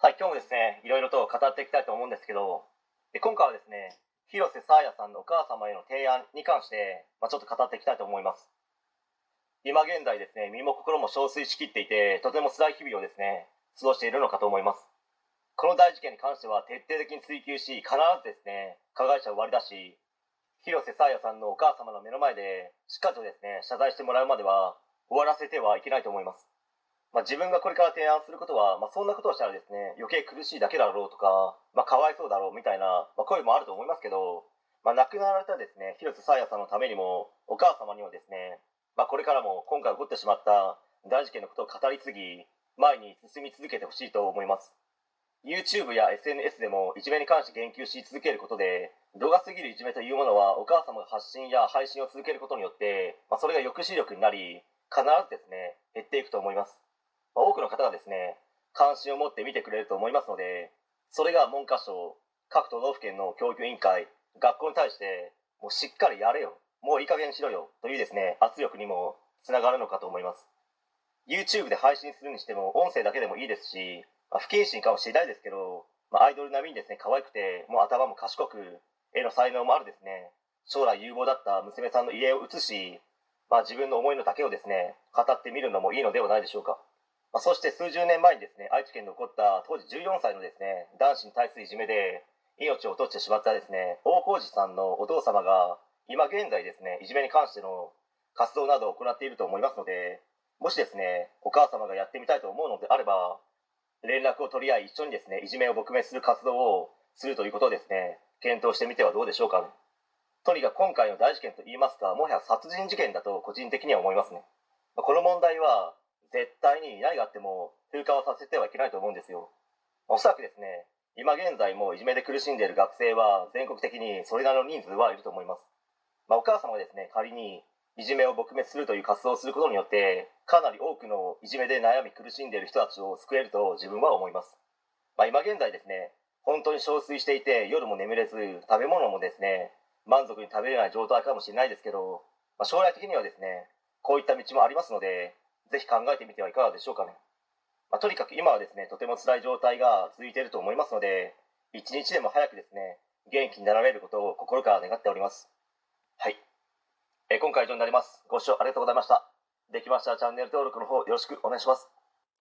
はい、今日もですね、いろいろと語っていきたいと思うんですけど、で今回はですね、広瀬さやさんのお母様への提案に関して、まあ、ちょっと語っていきたいと思います。今現在ですね、身も心も憔悴しきっていて、とても辛い日々をですね、過ごしているのかと思います。この大事件に関しては徹底的に追及し、必ずですね、加害者を割り出し、広瀬さやさんのお母様の目の前で、しっかりとですね、謝罪してもらうまでは、終わらせてはいけないと思います。まあ、自分がこれから提案することは、まあ、そんなことをしたらですね余計苦しいだけだろうとか、まあ、かわいそうだろうみたいな、まあ、声もあると思いますけど、まあ、亡くなられたですね広瀬さやさんのためにもお母様にはですね、まあ、これからも今回起こってしまった大事件のことを語り継ぎ前に進み続けてほしいと思います。YouTube や SNS でもいじめに関して言及し続けることで度が過ぎるいじめというものはお母様が発信や配信を続けることによって、まあ、それが抑止力になり必ずですね減っていくと思います。多くの方がですね関心を持って見てくれると思いますのでそれが文科省各都道府県の教育委員会学校に対してもうしっかりやれよもういい加減にしろよというですね圧力にもつながるのかと思います。YouTube で配信するにしても音声だけでもいいですし、まあ不謹慎かもしれないですけど、まあ、アイドル並みにですね可愛くてもう頭も賢く絵の才能もあるですね将来有望だった娘さんの家を写し、まあ、自分の思いの丈をですね語ってみるのもいいのではないでしょうか。まあ、そして数十年前にですね愛知県で起こった当時14歳のですね男子に対するいじめで命を落としてしまったですね大河内さんのお父様が今現在ですねいじめに関しての活動などを行っていると思いますのでもしですねお母様がやってみたいと思うのであれば連絡を取り合い一緒にですねいじめを撲滅する活動をするということをですね検討してみてはどうでしょうか。ねとにかく今回の大事件といいますかもはや殺人事件だと個人的には思いますね。まこの問題は絶対に何があっても風化をさせてはいけないと思うんですよ。おそらくですね今現在もいじめで苦しんでいる学生は全国的にそれなりの人数はいると思います、まあ、お母様がですね仮にいじめを撲滅するという活動をすることによってかなり多くのいじめで悩み苦しんでいる人たちを救えると自分は思います、まあ、今現在ですね本当に憔悴していて夜も眠れず食べ物もですね満足に食べれない状態かもしれないですけど、まあ、将来的にはですねこういった道もありますのでぜひ考えてみてはいかがでしょうかね、まあ、とにかく今はですねとても辛い状態が続いていると思いますので一日でも早くですね元気になられることを心から願っております。はい、えー今回は以上になります。ご視聴ありがとうございました。できましたらチャンネル登録の方よろしくお願いします。